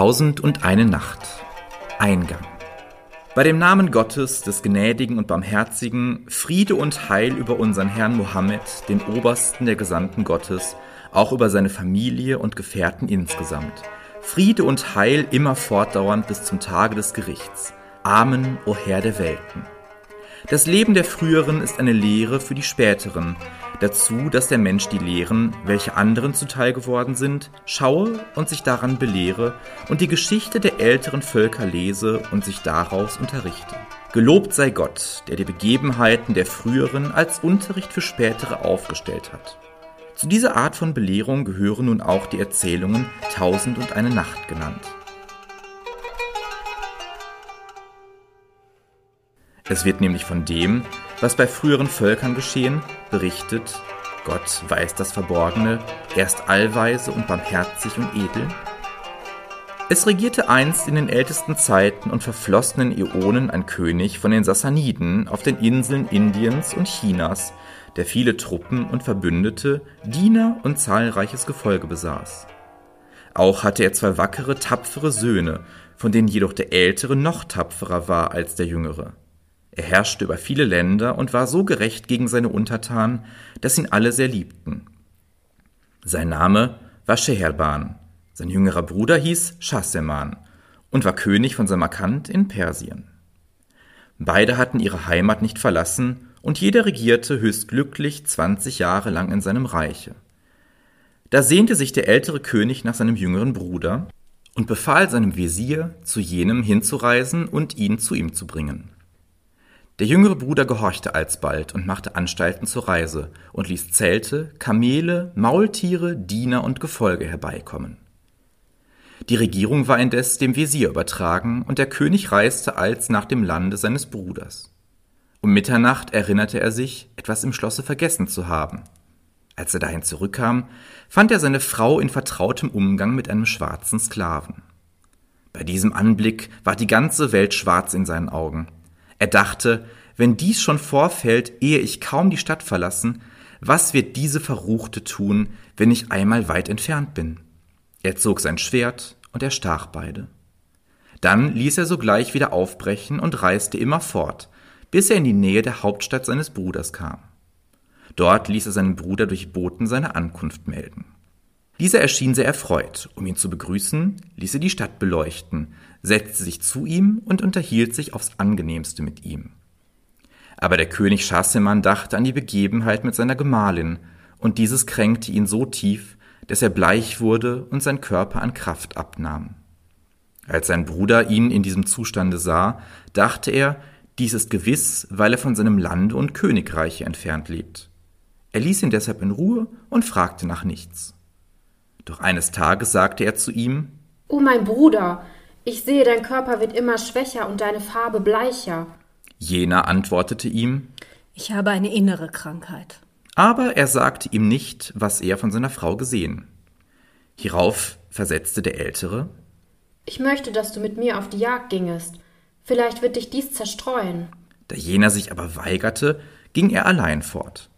Tausend und eine Nacht. Eingang. Bei dem Namen Gottes, des Gnädigen und Barmherzigen, Friede und Heil über unseren Herrn Mohammed, den Obersten der Gesandten Gottes, auch über seine Familie und Gefährten insgesamt. Friede und Heil immer fortdauernd bis zum Tage des Gerichts. Amen, o Herr der Welten. Das Leben der Früheren ist eine Lehre für die Späteren, dazu, dass der Mensch die Lehren, welche anderen zuteil geworden sind, schaue und sich daran belehre und die Geschichte der älteren Völker lese und sich daraus unterrichte. Gelobt sei Gott, der die Begebenheiten der früheren als Unterricht für spätere aufgestellt hat. Zu dieser Art von Belehrung gehören nun auch die Erzählungen Tausend und eine Nacht genannt. Es wird nämlich von dem, was bei früheren Völkern geschehen, berichtet, Gott weiß das Verborgene, er ist allweise und barmherzig und edel. Es regierte einst in den ältesten Zeiten und verflossenen Äonen ein König von den Sassaniden auf den Inseln Indiens und Chinas, der viele Truppen und Verbündete, Diener und zahlreiches Gefolge besaß. Auch hatte er zwei wackere, tapfere Söhne, von denen jedoch der ältere noch tapferer war als der jüngere. Er herrschte über viele Länder und war so gerecht gegen seine Untertanen, dass ihn alle sehr liebten. Sein Name war Scheherban, sein jüngerer Bruder hieß Schahseman und war König von Samarkand in Persien. Beide hatten ihre Heimat nicht verlassen und jeder regierte höchst glücklich zwanzig Jahre lang in seinem Reiche. Da sehnte sich der ältere König nach seinem jüngeren Bruder und befahl seinem Wesir, zu jenem hinzureisen und ihn zu ihm zu bringen. Der jüngere Bruder gehorchte alsbald und machte Anstalten zur Reise und ließ Zelte, Kamele, Maultiere, Diener und Gefolge herbeikommen. Die Regierung war indes dem Wesir übertragen, und der König reiste als nach dem Lande seines Bruders. Um Mitternacht erinnerte er sich, etwas im Schlosse vergessen zu haben. Als er dahin zurückkam, fand er seine Frau in vertrautem Umgang mit einem schwarzen Sklaven. Bei diesem Anblick war die ganze Welt schwarz in seinen Augen, er dachte, wenn dies schon vorfällt, ehe ich kaum die Stadt verlassen, was wird diese Verruchte tun, wenn ich einmal weit entfernt bin? Er zog sein Schwert und erstach beide. Dann ließ er sogleich wieder aufbrechen und reiste immer fort, bis er in die Nähe der Hauptstadt seines Bruders kam. Dort ließ er seinen Bruder durch Boten seine Ankunft melden. Dieser erschien sehr erfreut. Um ihn zu begrüßen, ließ er die Stadt beleuchten, setzte sich zu ihm und unterhielt sich aufs angenehmste mit ihm. Aber der König Schahseman dachte an die Begebenheit mit seiner Gemahlin, und dieses kränkte ihn so tief, dass er bleich wurde und sein Körper an Kraft abnahm. Als sein Bruder ihn in diesem Zustande sah, dachte er, dies ist gewiss, weil er von seinem Lande und Königreiche entfernt lebt. Er ließ ihn deshalb in Ruhe und fragte nach nichts. Doch eines Tages sagte er zu ihm O mein Bruder, ich sehe, dein Körper wird immer schwächer und deine Farbe bleicher. Jener antwortete ihm Ich habe eine innere Krankheit. Aber er sagte ihm nicht, was er von seiner Frau gesehen. Hierauf versetzte der Ältere Ich möchte, dass du mit mir auf die Jagd gingest. Vielleicht wird dich dies zerstreuen. Da jener sich aber weigerte, ging er allein fort.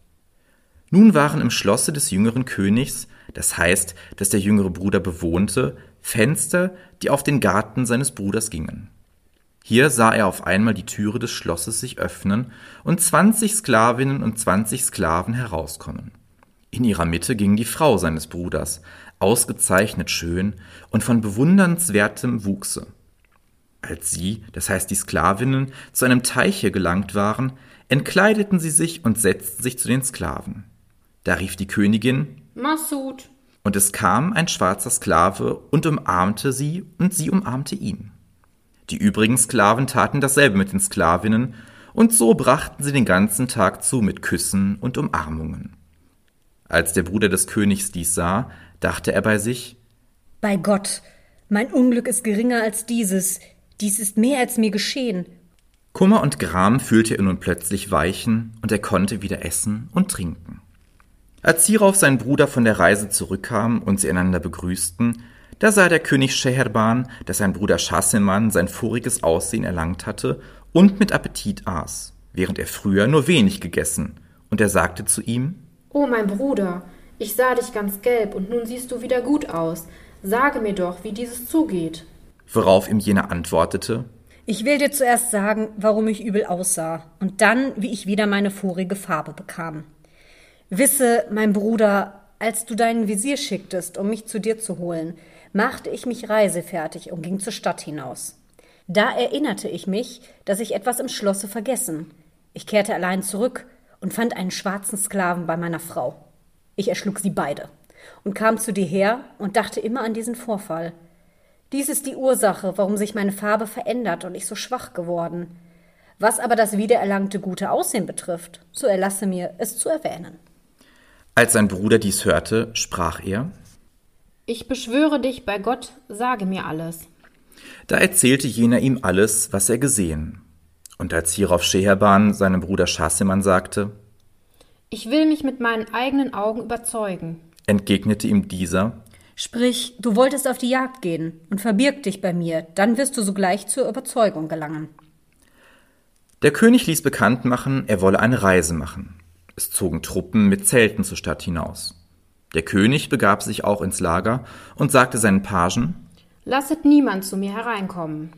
Nun waren im Schlosse des jüngeren Königs das heißt, dass der jüngere Bruder bewohnte, Fenster, die auf den Garten seines Bruders gingen. Hier sah er auf einmal die Türe des Schlosses sich öffnen und zwanzig Sklavinnen und zwanzig Sklaven herauskommen. In ihrer Mitte ging die Frau seines Bruders, ausgezeichnet schön und von bewundernswertem Wuchse. Als sie, das heißt die Sklavinnen, zu einem Teiche gelangt waren, entkleideten sie sich und setzten sich zu den Sklaven. Da rief die Königin Massoud. Und es kam ein schwarzer Sklave und umarmte sie, und sie umarmte ihn. Die übrigen Sklaven taten dasselbe mit den Sklavinnen, und so brachten sie den ganzen Tag zu mit Küssen und Umarmungen. Als der Bruder des Königs dies sah, dachte er bei sich Bei Gott, mein Unglück ist geringer als dieses, dies ist mehr als mir geschehen. Kummer und Gram fühlte er nun plötzlich weichen, und er konnte wieder essen und trinken. Als hierauf sein Bruder von der Reise zurückkam und sie einander begrüßten, da sah der König Scheherban, dass sein Bruder Schasseman sein voriges Aussehen erlangt hatte und mit Appetit aß, während er früher nur wenig gegessen, und er sagte zu ihm O mein Bruder, ich sah dich ganz gelb und nun siehst du wieder gut aus. Sage mir doch, wie dieses zugeht. Worauf ihm jener antwortete, Ich will dir zuerst sagen, warum ich übel aussah, und dann, wie ich wieder meine vorige Farbe bekam. Wisse, mein Bruder, als du deinen Visier schicktest, um mich zu dir zu holen, machte ich mich reisefertig und ging zur Stadt hinaus. Da erinnerte ich mich, dass ich etwas im Schlosse vergessen. Ich kehrte allein zurück und fand einen schwarzen Sklaven bei meiner Frau. Ich erschlug sie beide und kam zu dir her und dachte immer an diesen Vorfall. Dies ist die Ursache, warum sich meine Farbe verändert und ich so schwach geworden. Was aber das wiedererlangte gute Aussehen betrifft, so erlasse mir, es zu erwähnen. Als sein Bruder dies hörte, sprach er, Ich beschwöre dich bei Gott, sage mir alles. Da erzählte jener ihm alles, was er gesehen. Und als hierauf Scheherban seinem Bruder Schasseman sagte, Ich will mich mit meinen eigenen Augen überzeugen. entgegnete ihm dieser, Sprich, du wolltest auf die Jagd gehen und verbirg dich bei mir, dann wirst du sogleich zur Überzeugung gelangen. Der König ließ bekannt machen, er wolle eine Reise machen. Es zogen Truppen mit Zelten zur Stadt hinaus. Der König begab sich auch ins Lager und sagte seinen Pagen, Lasset niemand zu mir hereinkommen.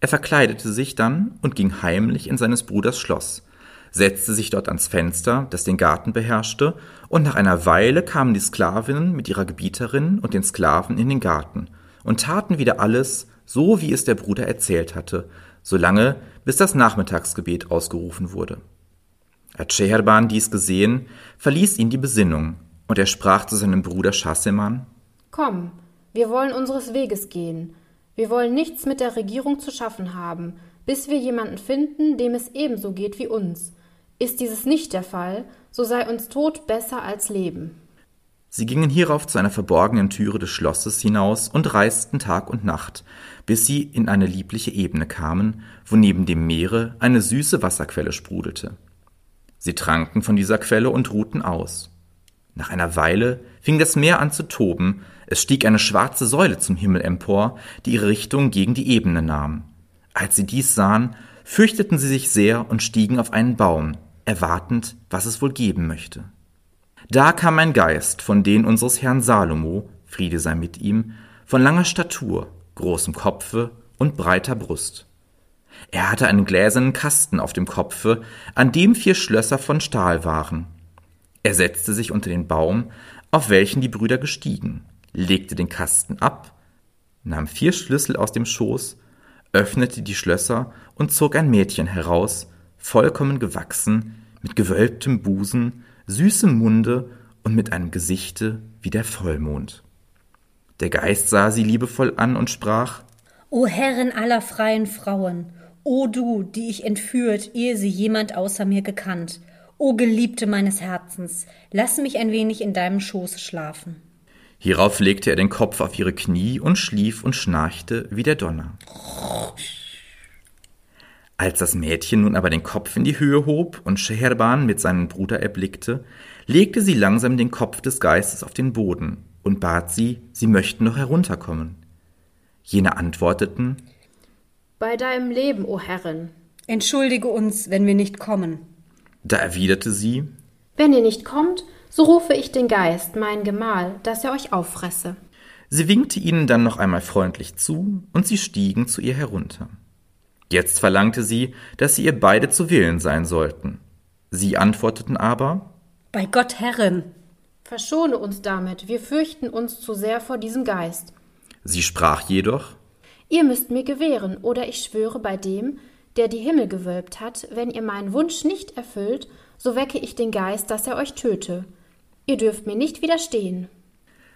er verkleidete sich dann und ging heimlich in seines Bruders Schloss, setzte sich dort ans Fenster, das den Garten beherrschte, und nach einer Weile kamen die Sklavinnen mit ihrer Gebieterin und den Sklaven in den Garten und taten wieder alles, so wie es der Bruder erzählt hatte, solange bis das Nachmittagsgebet ausgerufen wurde. Als Scheherban dies gesehen, verließ ihn die Besinnung, und er sprach zu seinem Bruder Schasseman, Komm, wir wollen unseres Weges gehen. Wir wollen nichts mit der Regierung zu schaffen haben, bis wir jemanden finden, dem es ebenso geht wie uns. Ist dieses nicht der Fall, so sei uns Tod besser als Leben. Sie gingen hierauf zu einer verborgenen Türe des Schlosses hinaus und reisten Tag und Nacht, bis sie in eine liebliche Ebene kamen, wo neben dem Meere eine süße Wasserquelle sprudelte. Sie tranken von dieser Quelle und ruhten aus. Nach einer Weile fing das Meer an zu toben, es stieg eine schwarze Säule zum Himmel empor, die ihre Richtung gegen die Ebene nahm. Als sie dies sahen, fürchteten sie sich sehr und stiegen auf einen Baum, erwartend, was es wohl geben möchte. Da kam ein Geist von denen unseres Herrn Salomo, Friede sei mit ihm, von langer Statur, großem Kopfe und breiter Brust. Er hatte einen gläsernen Kasten auf dem Kopfe, an dem vier Schlösser von Stahl waren. Er setzte sich unter den Baum, auf welchen die Brüder gestiegen, legte den Kasten ab, nahm vier Schlüssel aus dem Schoß, öffnete die Schlösser und zog ein Mädchen heraus, vollkommen gewachsen, mit gewölbtem Busen, süßem Munde und mit einem Gesichte wie der Vollmond. Der Geist sah sie liebevoll an und sprach O Herrin aller freien Frauen, o du, die ich entführt, ehe sie jemand außer mir gekannt, o Geliebte meines Herzens, lass mich ein wenig in deinem Schoße schlafen. Hierauf legte er den Kopf auf ihre Knie und schlief und schnarchte wie der Donner. Als das Mädchen nun aber den Kopf in die Höhe hob und Scheherban mit seinem Bruder erblickte, legte sie langsam den Kopf des Geistes auf den Boden und bat sie, sie möchten noch herunterkommen. Jene antworteten, Bei deinem Leben, o Herrin. Entschuldige uns, wenn wir nicht kommen. da erwiderte sie, Wenn ihr nicht kommt, so rufe ich den Geist, meinen Gemahl, dass er euch auffresse. Sie winkte ihnen dann noch einmal freundlich zu, und sie stiegen zu ihr herunter. Jetzt verlangte sie, dass sie ihr beide zu Willen sein sollten. Sie antworteten aber, Bei Gott, Herrin. Verschone uns damit, wir fürchten uns zu sehr vor diesem Geist. sie sprach jedoch, Ihr müsst mir gewähren, oder ich schwöre bei dem, der die Himmel gewölbt hat, wenn ihr meinen Wunsch nicht erfüllt, so wecke ich den Geist, dass er euch töte. Ihr dürft mir nicht widerstehen.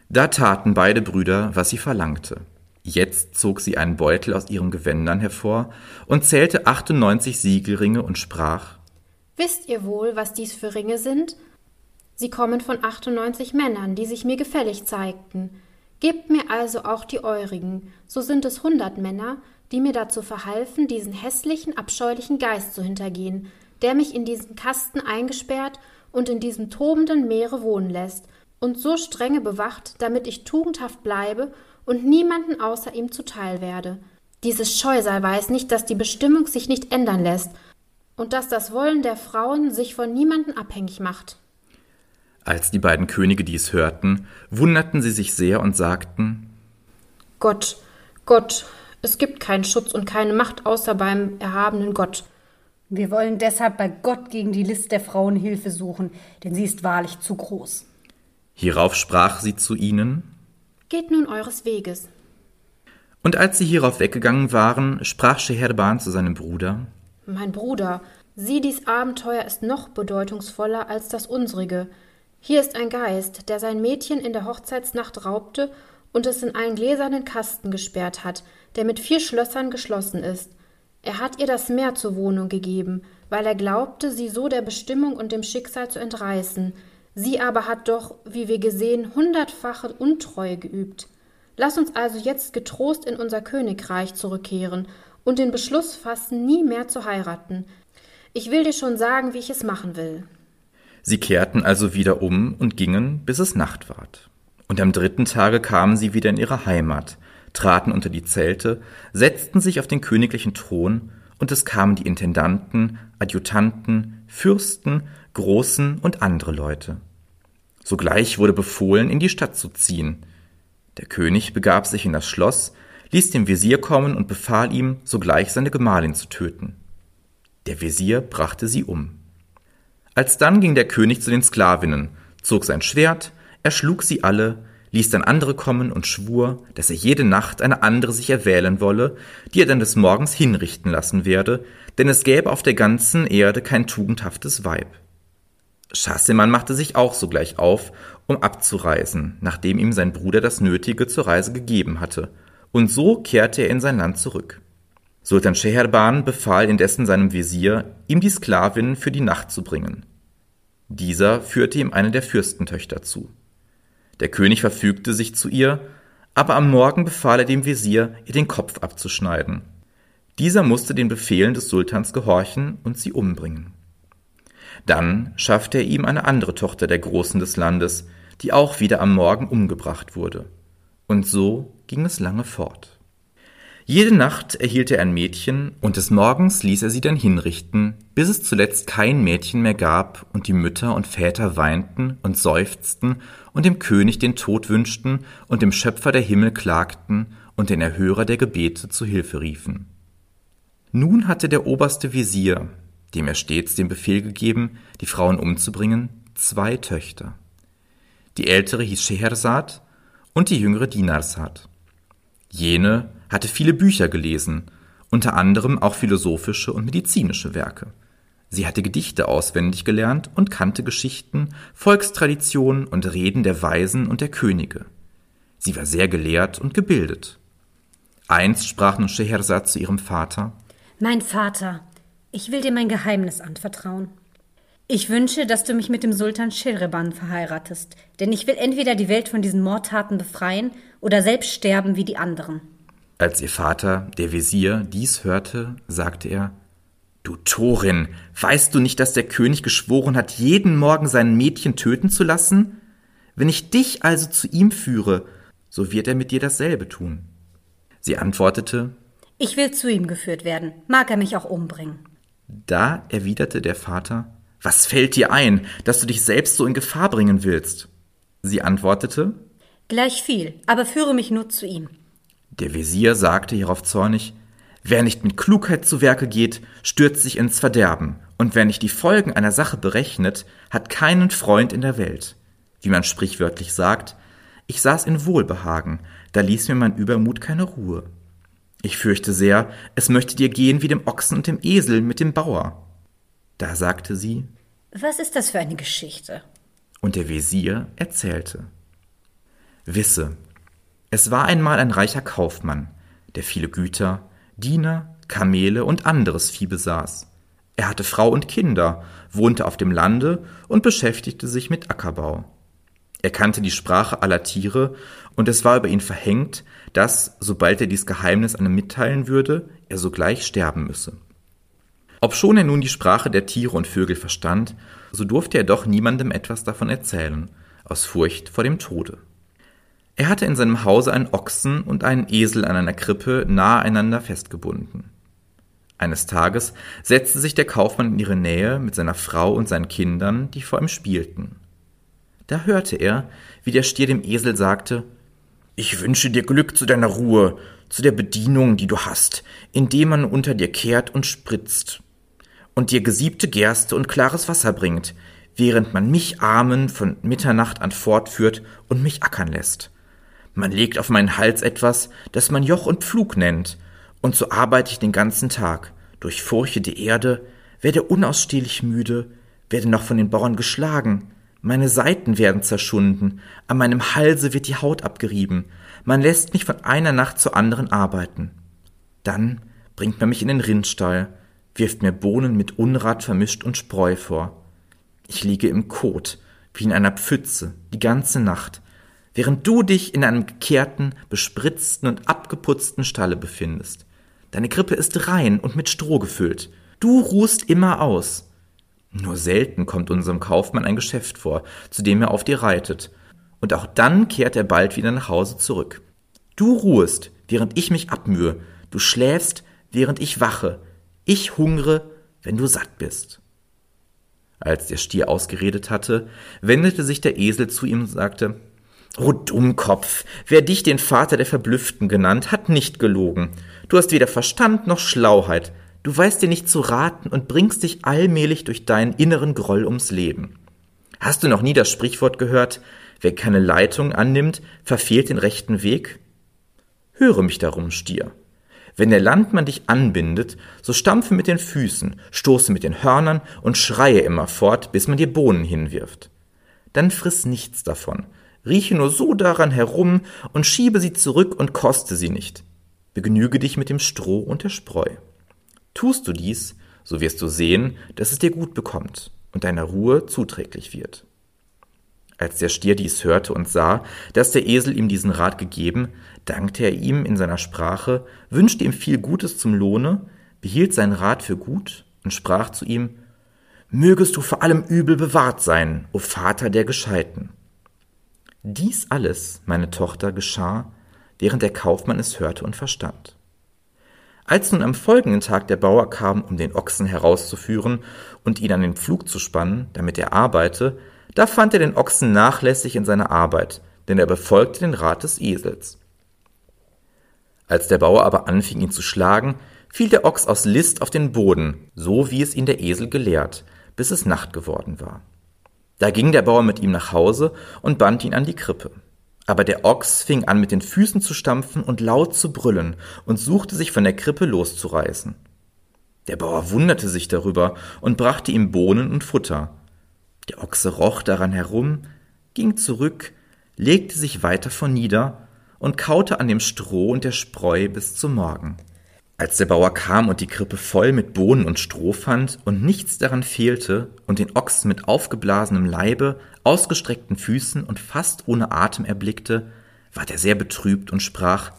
Da taten beide Brüder, was sie verlangte. Jetzt zog sie einen Beutel aus ihren Gewändern hervor und zählte 98 Siegelringe und sprach, Wisst ihr wohl, was dies für Ringe sind? Sie kommen von 98 Männern, die sich mir gefällig zeigten. Gebt mir also auch die eurigen, so sind es hundert Männer, die mir dazu verhalfen, diesen hässlichen, abscheulichen Geist zu hintergehen, der mich in diesen Kasten eingesperrt und in diesem tobenden Meere wohnen lässt, und so strenge bewacht, damit ich tugendhaft bleibe und niemanden außer ihm zuteil werde. Dieses Scheusal weiß nicht, dass die Bestimmung sich nicht ändern lässt und dass das Wollen der Frauen sich von niemanden abhängig macht. Als die beiden Könige dies hörten, wunderten sie sich sehr und sagten, Gott, Gott, es gibt keinen Schutz und keine Macht außer beim erhabenen Gott. Wir wollen deshalb bei Gott gegen die List der Frauen Hilfe suchen, denn sie ist wahrlich zu groß. Hierauf sprach sie zu ihnen, Geht nun eures Weges. Und als sie hierauf weggegangen waren, sprach Scheherban zu seinem Bruder, Mein Bruder, sieh, dies Abenteuer ist noch bedeutungsvoller als das unsrige. Hier ist ein Geist, der sein Mädchen in der Hochzeitsnacht raubte und es in einen gläsernen Kasten gesperrt hat, der mit vier Schlössern geschlossen ist. Er hat ihr das Meer zur Wohnung gegeben, weil er glaubte, sie so der Bestimmung und dem Schicksal zu entreißen. Sie aber hat doch, wie wir gesehen, hundertfache Untreue geübt. Lass uns also jetzt getrost in unser Königreich zurückkehren und den Beschluss fassen, nie mehr zu heiraten. Ich will dir schon sagen, wie ich es machen will. Sie kehrten also wieder um und gingen, bis es Nacht ward. Und am dritten Tage kamen sie wieder in ihre Heimat, traten unter die Zelte, setzten sich auf den königlichen Thron, und es kamen die Intendanten, Adjutanten, Fürsten, Großen und andere Leute. Sogleich wurde befohlen, in die Stadt zu ziehen. Der König begab sich in das Schloss, ließ den Wesir kommen und befahl ihm, sogleich seine Gemahlin zu töten. Der Wesir brachte sie um. Alsdann ging der König zu den Sklavinnen, zog sein Schwert, erschlug sie alle, ließ dann andere kommen und schwur, dass er jede Nacht eine andere sich erwählen wolle, die er dann des Morgens hinrichten lassen werde, denn es gäbe auf der ganzen Erde kein tugendhaftes Weib. Schassemann machte sich auch sogleich auf, um abzureisen, nachdem ihm sein Bruder das Nötige zur Reise gegeben hatte, und so kehrte er in sein Land zurück. Sultan Scheherban befahl indessen seinem Wesir, ihm die Sklavin für die Nacht zu bringen. Dieser führte ihm eine der Fürstentöchter zu. Der König verfügte sich zu ihr, aber am Morgen befahl er dem Wesir, ihr den Kopf abzuschneiden. Dieser musste den Befehlen des Sultans gehorchen und sie umbringen. Dann schaffte er ihm eine andere Tochter der Großen des Landes, die auch wieder am Morgen umgebracht wurde. Und so ging es lange fort. Jede Nacht erhielt er ein Mädchen, und des Morgens ließ er sie dann hinrichten, bis es zuletzt kein Mädchen mehr gab, und die Mütter und Väter weinten und seufzten und dem König den Tod wünschten und dem Schöpfer der Himmel klagten und den Erhörer der Gebete zu Hilfe riefen. Nun hatte der oberste Visier, dem er stets den Befehl gegeben, die Frauen umzubringen, zwei Töchter. Die ältere hieß Schehersad und die jüngere Dinarsad. Jene hatte viele Bücher gelesen, unter anderem auch philosophische und medizinische Werke. Sie hatte Gedichte auswendig gelernt und kannte Geschichten, Volkstraditionen und Reden der Weisen und der Könige. Sie war sehr gelehrt und gebildet. Einst sprach nun Schehersad zu ihrem Vater Mein Vater, ich will dir mein Geheimnis anvertrauen. Ich wünsche, dass du mich mit dem Sultan Shirreban verheiratest, denn ich will entweder die Welt von diesen Mordtaten befreien oder selbst sterben wie die anderen. Als ihr Vater, der Wesir, dies hörte, sagte er Du Torin, weißt du nicht, dass der König geschworen hat, jeden Morgen sein Mädchen töten zu lassen? Wenn ich dich also zu ihm führe, so wird er mit dir dasselbe tun. Sie antwortete Ich will zu ihm geführt werden, mag er mich auch umbringen. Da erwiderte der Vater Was fällt dir ein, dass du dich selbst so in Gefahr bringen willst? Sie antwortete Gleich viel, aber führe mich nur zu ihm. Der Wesir sagte hierauf zornig Wer nicht mit Klugheit zu Werke geht, stürzt sich ins Verderben, und wer nicht die Folgen einer Sache berechnet, hat keinen Freund in der Welt. Wie man sprichwörtlich sagt, ich saß in Wohlbehagen, da ließ mir mein Übermut keine Ruhe. Ich fürchte sehr, es möchte dir gehen wie dem Ochsen und dem Esel mit dem Bauer. Da sagte sie, Was ist das für eine Geschichte? Und der Wesir erzählte. Wisse, es war einmal ein reicher Kaufmann, der viele Güter, Diener, Kamele und anderes Vieh besaß. Er hatte Frau und Kinder, wohnte auf dem Lande und beschäftigte sich mit Ackerbau. Er kannte die Sprache aller Tiere, und es war über ihn verhängt, dass, sobald er dies Geheimnis einem mitteilen würde, er sogleich sterben müsse. Obschon er nun die Sprache der Tiere und Vögel verstand, so durfte er doch niemandem etwas davon erzählen, aus Furcht vor dem Tode. Er hatte in seinem Hause einen Ochsen und einen Esel an einer Krippe nahe einander festgebunden. Eines Tages setzte sich der Kaufmann in ihre Nähe mit seiner Frau und seinen Kindern, die vor ihm spielten. Da hörte er, wie der Stier dem Esel sagte Ich wünsche dir Glück zu deiner Ruhe, zu der Bedienung, die du hast, indem man unter dir kehrt und spritzt und dir gesiebte Gerste und klares Wasser bringt, während man mich Armen von Mitternacht an fortführt und mich ackern lässt. Man legt auf meinen Hals etwas, das man Joch und Pflug nennt, und so arbeite ich den ganzen Tag, durchfurche die Erde, werde unausstehlich müde, werde noch von den Bauern geschlagen, meine Seiten werden zerschunden, an meinem Halse wird die Haut abgerieben, man lässt mich von einer Nacht zur anderen arbeiten. Dann bringt man mich in den Rindstall, wirft mir Bohnen mit Unrat vermischt und Spreu vor. Ich liege im Kot, wie in einer Pfütze, die ganze Nacht, während du dich in einem gekehrten, bespritzten und abgeputzten Stalle befindest. Deine Krippe ist rein und mit Stroh gefüllt. Du ruhst immer aus. Nur selten kommt unserem Kaufmann ein Geschäft vor, zu dem er auf dir reitet, und auch dann kehrt er bald wieder nach Hause zurück. Du ruhest, während ich mich abmühe, du schläfst, während ich wache, ich hungre, wenn du satt bist. Als der Stier ausgeredet hatte, wendete sich der Esel zu ihm und sagte O Dummkopf, wer dich den Vater der Verblüfften genannt, hat nicht gelogen. Du hast weder Verstand noch Schlauheit, du weißt dir nicht zu raten und bringst dich allmählich durch deinen inneren Groll ums Leben. Hast du noch nie das Sprichwort gehört, wer keine Leitung annimmt, verfehlt den rechten Weg? Höre mich darum, Stier. Wenn der Landmann dich anbindet, so stampfe mit den Füßen, stoße mit den Hörnern und schreie immerfort, bis man dir Bohnen hinwirft. Dann friss nichts davon, rieche nur so daran herum und schiebe sie zurück und koste sie nicht. Begnüge dich mit dem Stroh und der Spreu. Tust du dies, so wirst du sehen, dass es dir gut bekommt und deiner Ruhe zuträglich wird. Als der Stier dies hörte und sah, dass der Esel ihm diesen Rat gegeben, dankte er ihm in seiner Sprache, wünschte ihm viel Gutes zum Lohne, behielt seinen Rat für gut und sprach zu ihm Mögest du vor allem Übel bewahrt sein, o Vater der Gescheiten. Dies alles, meine Tochter, geschah, während der Kaufmann es hörte und verstand. Als nun am folgenden Tag der Bauer kam, um den Ochsen herauszuführen und ihn an den Pflug zu spannen, damit er arbeite, da fand er den Ochsen nachlässig in seiner Arbeit, denn er befolgte den Rat des Esels. Als der Bauer aber anfing, ihn zu schlagen, fiel der Ochs aus List auf den Boden, so wie es ihn der Esel gelehrt, bis es Nacht geworden war. Da ging der Bauer mit ihm nach Hause und band ihn an die Krippe. Aber der Ochs fing an, mit den Füßen zu stampfen und laut zu brüllen und suchte sich von der Krippe loszureißen. Der Bauer wunderte sich darüber und brachte ihm Bohnen und Futter, der Ochse roch daran herum, ging zurück, legte sich weiter vornieder und kaute an dem Stroh und der Spreu bis zum Morgen. Als der Bauer kam und die Krippe voll mit Bohnen und Stroh fand und nichts daran fehlte und den Ochsen mit aufgeblasenem Leibe, ausgestreckten Füßen und fast ohne Atem erblickte, ward er sehr betrübt und sprach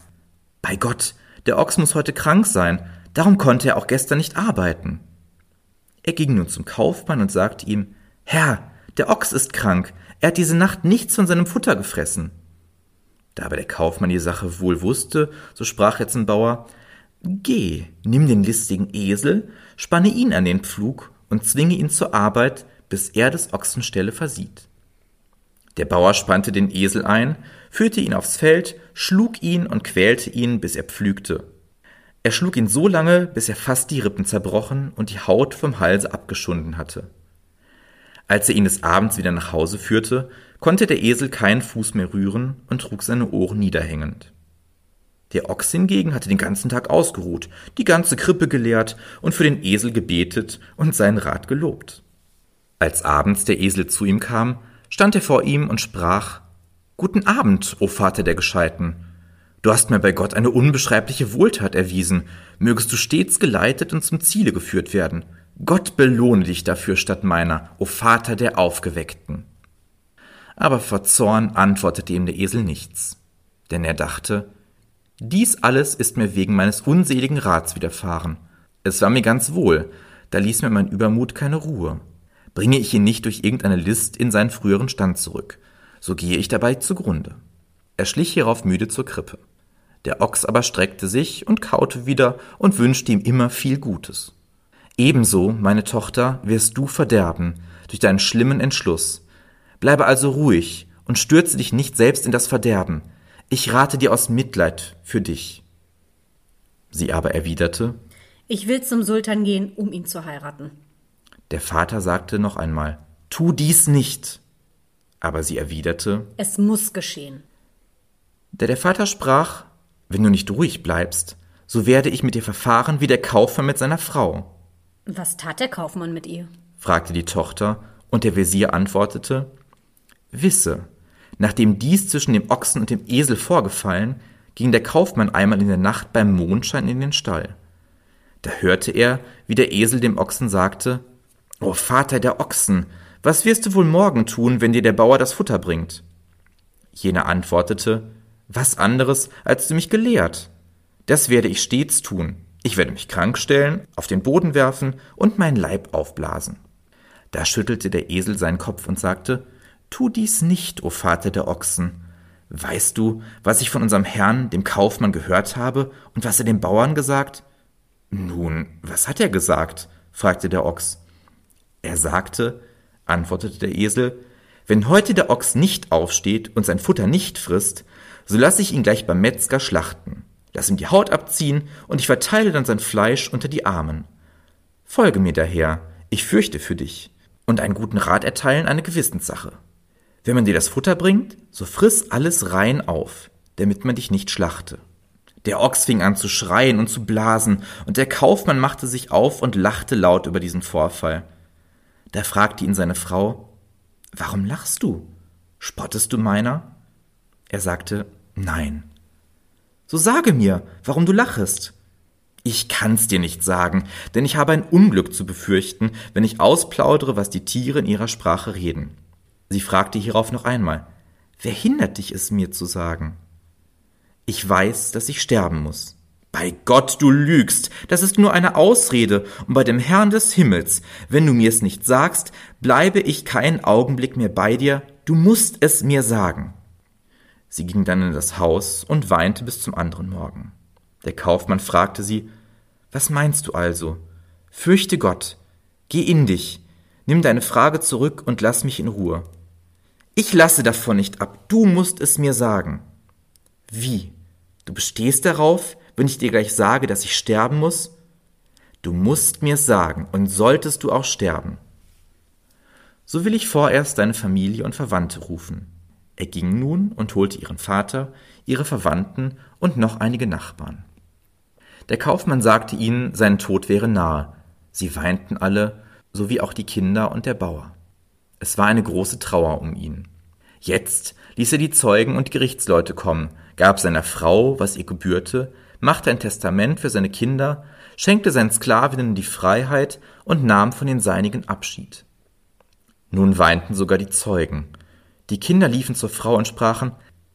Bei Gott, der Ochs muss heute krank sein, darum konnte er auch gestern nicht arbeiten. Er ging nun zum Kaufmann und sagte ihm Herr, der Ochs ist krank, er hat diese Nacht nichts von seinem Futter gefressen. Da aber der Kaufmann die Sache wohl wusste, so sprach er zum Bauer Geh, nimm den listigen Esel, spanne ihn an den Pflug und zwinge ihn zur Arbeit, bis er des Ochsen Stelle versieht. Der Bauer spannte den Esel ein, führte ihn aufs Feld, schlug ihn und quälte ihn, bis er pflügte. Er schlug ihn so lange, bis er fast die Rippen zerbrochen und die Haut vom Halse abgeschunden hatte. Als er ihn des Abends wieder nach Hause führte, konnte der Esel keinen Fuß mehr rühren und trug seine Ohren niederhängend. Der Ochs hingegen hatte den ganzen Tag ausgeruht, die ganze Krippe geleert und für den Esel gebetet und seinen Rat gelobt. Als abends der Esel zu ihm kam, stand er vor ihm und sprach Guten Abend, o Vater der Gescheiten. Du hast mir bei Gott eine unbeschreibliche Wohltat erwiesen, mögest du stets geleitet und zum Ziele geführt werden. Gott belohne dich dafür statt meiner, o Vater der Aufgeweckten. Aber vor Zorn antwortete ihm der Esel nichts, denn er dachte, dies alles ist mir wegen meines unseligen Rats widerfahren. Es war mir ganz wohl, da ließ mir mein Übermut keine Ruhe. Bringe ich ihn nicht durch irgendeine List in seinen früheren Stand zurück, so gehe ich dabei zugrunde. Er schlich hierauf müde zur Krippe. Der Ochs aber streckte sich und kaute wieder und wünschte ihm immer viel Gutes. Ebenso, meine Tochter, wirst du verderben durch deinen schlimmen Entschluss. Bleibe also ruhig und stürze dich nicht selbst in das Verderben. Ich rate dir aus Mitleid für dich. Sie aber erwiderte, Ich will zum Sultan gehen, um ihn zu heiraten. Der Vater sagte noch einmal, Tu dies nicht. Aber sie erwiderte, Es muss geschehen. Da der Vater sprach, Wenn du nicht ruhig bleibst, so werde ich mit dir verfahren wie der Kaufmann mit seiner Frau. Was tat der Kaufmann mit ihr? fragte die Tochter, und der Wesir antwortete, Wisse, nachdem dies zwischen dem Ochsen und dem Esel vorgefallen, ging der Kaufmann einmal in der Nacht beim Mondschein in den Stall. Da hörte er, wie der Esel dem Ochsen sagte, O Vater der Ochsen, was wirst du wohl morgen tun, wenn dir der Bauer das Futter bringt? Jener antwortete, Was anderes, als du mich gelehrt. Das werde ich stets tun. Ich werde mich krank stellen, auf den Boden werfen und meinen Leib aufblasen. Da schüttelte der Esel seinen Kopf und sagte, Tu dies nicht, o Vater der Ochsen. Weißt du, was ich von unserem Herrn, dem Kaufmann, gehört habe und was er den Bauern gesagt? Nun, was hat er gesagt? fragte der Ochs. Er sagte, antwortete der Esel, wenn heute der Ochs nicht aufsteht und sein Futter nicht frisst, so lasse ich ihn gleich beim Metzger schlachten, lass ihm die Haut abziehen und ich verteile dann sein Fleisch unter die Armen. Folge mir daher, ich fürchte für dich, und einen guten Rat erteilen eine Gewissenssache. Wenn man dir das Futter bringt, so friss alles rein auf, damit man dich nicht schlachte. Der Ochs fing an zu schreien und zu blasen, und der Kaufmann machte sich auf und lachte laut über diesen Vorfall. Da fragte ihn seine Frau, Warum lachst du? Spottest du meiner? Er sagte, Nein. So sage mir, warum du lachest. Ich kann's dir nicht sagen, denn ich habe ein Unglück zu befürchten, wenn ich ausplaudere, was die Tiere in ihrer Sprache reden. Sie fragte hierauf noch einmal, wer hindert dich es mir zu sagen? Ich weiß, dass ich sterben muss. Bei Gott, du lügst. Das ist nur eine Ausrede. Und bei dem Herrn des Himmels, wenn du mir's nicht sagst, bleibe ich keinen Augenblick mehr bei dir. Du musst es mir sagen. Sie ging dann in das Haus und weinte bis zum anderen Morgen. Der Kaufmann fragte sie, Was meinst du also? Fürchte Gott. Geh in dich. Nimm deine Frage zurück und lass mich in Ruhe. Ich lasse davon nicht ab. Du musst es mir sagen. Wie? Du bestehst darauf, wenn ich dir gleich sage, dass ich sterben muss? Du musst mir's sagen, und solltest du auch sterben. So will ich vorerst deine Familie und Verwandte rufen. Er ging nun und holte ihren Vater, ihre Verwandten und noch einige Nachbarn. Der Kaufmann sagte ihnen, sein Tod wäre nahe. Sie weinten alle, so wie auch die Kinder und der Bauer. Es war eine große Trauer um ihn. Jetzt ließ er die Zeugen und Gerichtsleute kommen, gab seiner Frau, was ihr gebührte, machte ein Testament für seine Kinder, schenkte seinen Sklavinnen die Freiheit und nahm von den Seinigen Abschied. Nun weinten sogar die Zeugen. Die Kinder liefen zur Frau und sprachen,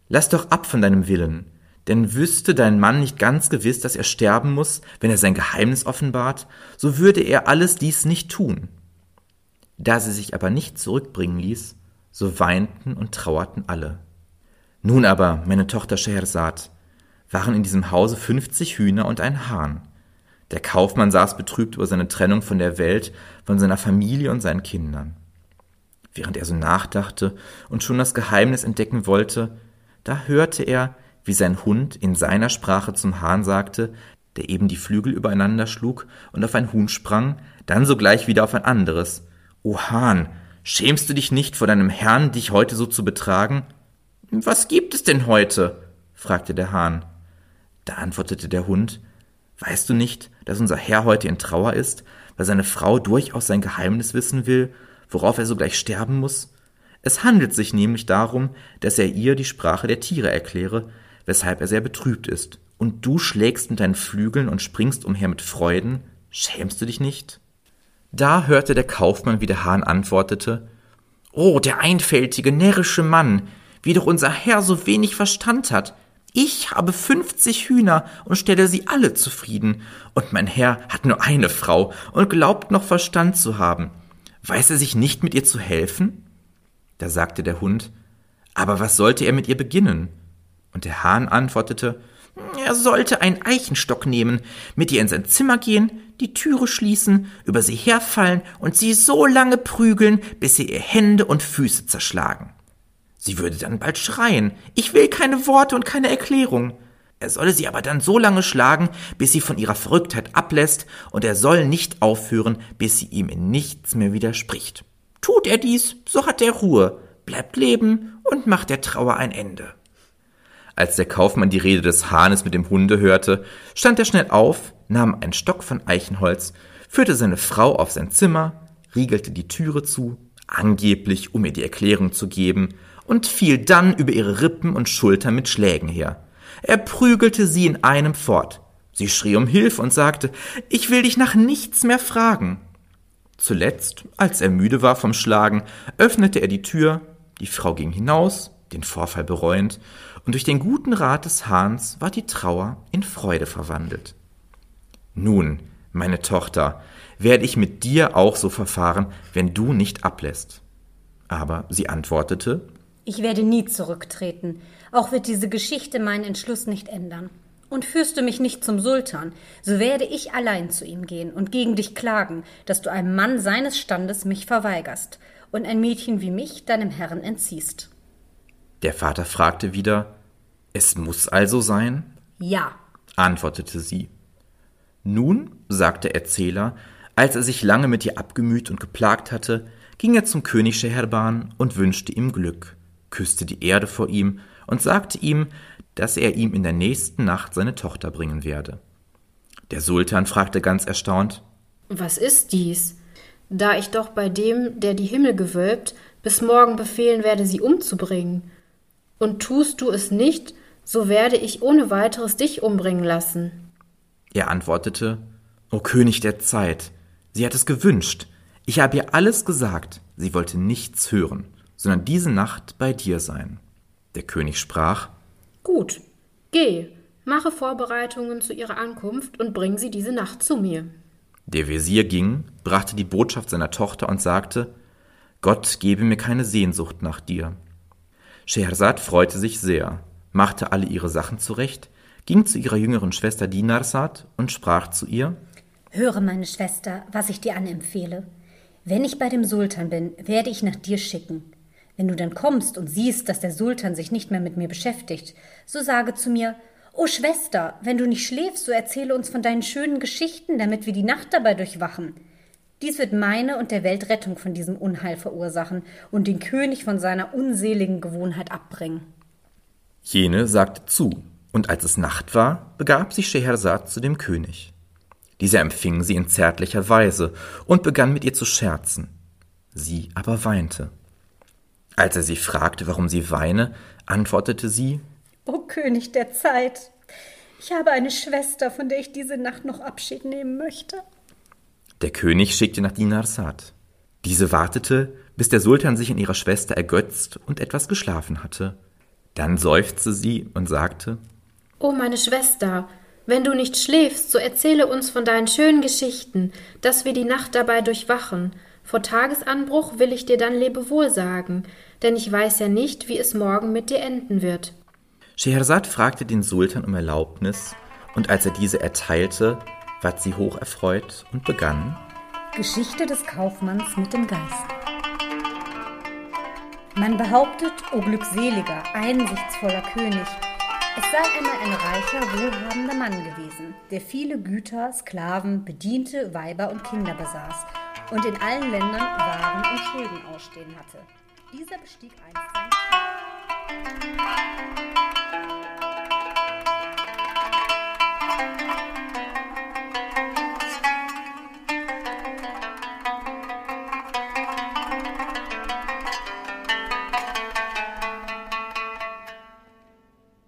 Lass doch ab von deinem Willen, denn wüsste dein Mann nicht ganz gewiss, dass er sterben muss, wenn er sein Geheimnis offenbart, so würde er alles dies nicht tun. Da sie sich aber nicht zurückbringen ließ, so weinten und trauerten alle. Nun aber, meine Tochter Schehersad, waren in diesem Hause fünfzig Hühner und ein Hahn. Der Kaufmann saß betrübt über seine Trennung von der Welt, von seiner Familie und seinen Kindern. Während er so nachdachte und schon das Geheimnis entdecken wollte, da hörte er, wie sein Hund in seiner Sprache zum Hahn sagte, der eben die Flügel übereinander schlug und auf ein Huhn sprang, dann sogleich wieder auf ein anderes. O Hahn, schämst du dich nicht vor deinem Herrn, dich heute so zu betragen? Was gibt es denn heute? fragte der Hahn. Da antwortete der Hund, Weißt du nicht, dass unser Herr heute in Trauer ist, weil seine Frau durchaus sein Geheimnis wissen will, worauf er sogleich sterben muss? Es handelt sich nämlich darum, dass er ihr die Sprache der Tiere erkläre, weshalb er sehr betrübt ist. Und du schlägst mit deinen Flügeln und springst umher mit Freuden? Schämst du dich nicht? Da hörte der Kaufmann, wie der Hahn antwortete, Oh, der einfältige, närrische Mann, wie doch unser Herr so wenig Verstand hat. Ich habe fünfzig Hühner und stelle sie alle zufrieden, und mein Herr hat nur eine Frau und glaubt noch Verstand zu haben. Weiß er sich nicht mit ihr zu helfen? Da sagte der Hund, aber was sollte er mit ihr beginnen? Und der Hahn antwortete, er sollte einen Eichenstock nehmen, mit ihr in sein Zimmer gehen, die Türe schließen, über sie herfallen und sie so lange prügeln, bis sie ihr Hände und Füße zerschlagen. Sie würde dann bald schreien. Ich will keine Worte und keine Erklärung. Er solle sie aber dann so lange schlagen, bis sie von ihrer Verrücktheit ablässt, und er soll nicht aufhören, bis sie ihm in nichts mehr widerspricht. Tut er dies, so hat er Ruhe, bleibt leben und macht der Trauer ein Ende. Als der Kaufmann die Rede des Hahnes mit dem Hunde hörte, stand er schnell auf, nahm einen Stock von Eichenholz, führte seine Frau auf sein Zimmer, riegelte die Türe zu, angeblich um ihr die Erklärung zu geben, und fiel dann über ihre Rippen und Schultern mit Schlägen her. Er prügelte sie in einem fort. Sie schrie um Hilfe und sagte, ich will dich nach nichts mehr fragen. Zuletzt, als er müde war vom Schlagen, öffnete er die Tür, die Frau ging hinaus, den Vorfall bereuend, und durch den guten Rat des Hahns war die Trauer in Freude verwandelt. Nun, meine Tochter, werde ich mit dir auch so verfahren, wenn du nicht ablässt. Aber sie antwortete Ich werde nie zurücktreten, auch wird diese Geschichte meinen Entschluss nicht ändern. Und führst du mich nicht zum Sultan, so werde ich allein zu ihm gehen und gegen dich klagen, dass du einem Mann seines Standes mich verweigerst und ein Mädchen wie mich deinem Herrn entziehst. Der Vater fragte wieder Es muss also sein? Ja, antwortete sie. Nun, sagte der Erzähler, als er sich lange mit ihr abgemüht und geplagt hatte, ging er zum König Scheherban und wünschte ihm Glück, küsste die Erde vor ihm und sagte ihm, dass er ihm in der nächsten Nacht seine Tochter bringen werde. Der Sultan fragte ganz erstaunt Was ist dies? Da ich doch bei dem, der die Himmel gewölbt, bis morgen befehlen werde, sie umzubringen. Und tust du es nicht, so werde ich ohne weiteres dich umbringen lassen. Er antwortete O König der Zeit, sie hat es gewünscht, ich habe ihr alles gesagt, sie wollte nichts hören, sondern diese Nacht bei dir sein. Der König sprach Gut, geh, mache Vorbereitungen zu ihrer Ankunft und bring sie diese Nacht zu mir. Der Wesir ging, brachte die Botschaft seiner Tochter und sagte Gott gebe mir keine Sehnsucht nach dir. Schehersad freute sich sehr, machte alle ihre Sachen zurecht, ging zu ihrer jüngeren Schwester Dinarsad und sprach zu ihr Höre, meine Schwester, was ich dir anempfehle. Wenn ich bei dem Sultan bin, werde ich nach dir schicken. Wenn du dann kommst und siehst, dass der Sultan sich nicht mehr mit mir beschäftigt, so sage zu mir, O Schwester, wenn du nicht schläfst, so erzähle uns von deinen schönen Geschichten, damit wir die Nacht dabei durchwachen. Dies wird meine und der Welt Rettung von diesem Unheil verursachen und den König von seiner unseligen Gewohnheit abbringen. Jene sagte zu, und als es Nacht war, begab sich Schehersad zu dem König. Dieser empfing sie in zärtlicher Weise und begann mit ihr zu scherzen. Sie aber weinte. Als er sie fragte, warum sie weine, antwortete sie O König der Zeit, ich habe eine Schwester, von der ich diese Nacht noch Abschied nehmen möchte. Der König schickte nach Dinarsad. Diese wartete, bis der Sultan sich in ihrer Schwester ergötzt und etwas geschlafen hatte. Dann seufzte sie und sagte O meine Schwester, wenn du nicht schläfst, so erzähle uns von deinen schönen Geschichten, dass wir die Nacht dabei durchwachen. Vor Tagesanbruch will ich dir dann Lebewohl sagen, denn ich weiß ja nicht, wie es morgen mit dir enden wird. Schehersad fragte den Sultan um Erlaubnis, und als er diese erteilte, ward sie hoch erfreut und begann Geschichte des Kaufmanns mit dem Geist. Man behauptet, o glückseliger, einsichtsvoller König, es sei einmal ein reicher, wohlhabender Mann gewesen, der viele Güter, Sklaven, Bediente, Weiber und Kinder besaß und in allen Ländern Waren und Schulden ausstehen hatte. Dieser bestieg einst seinen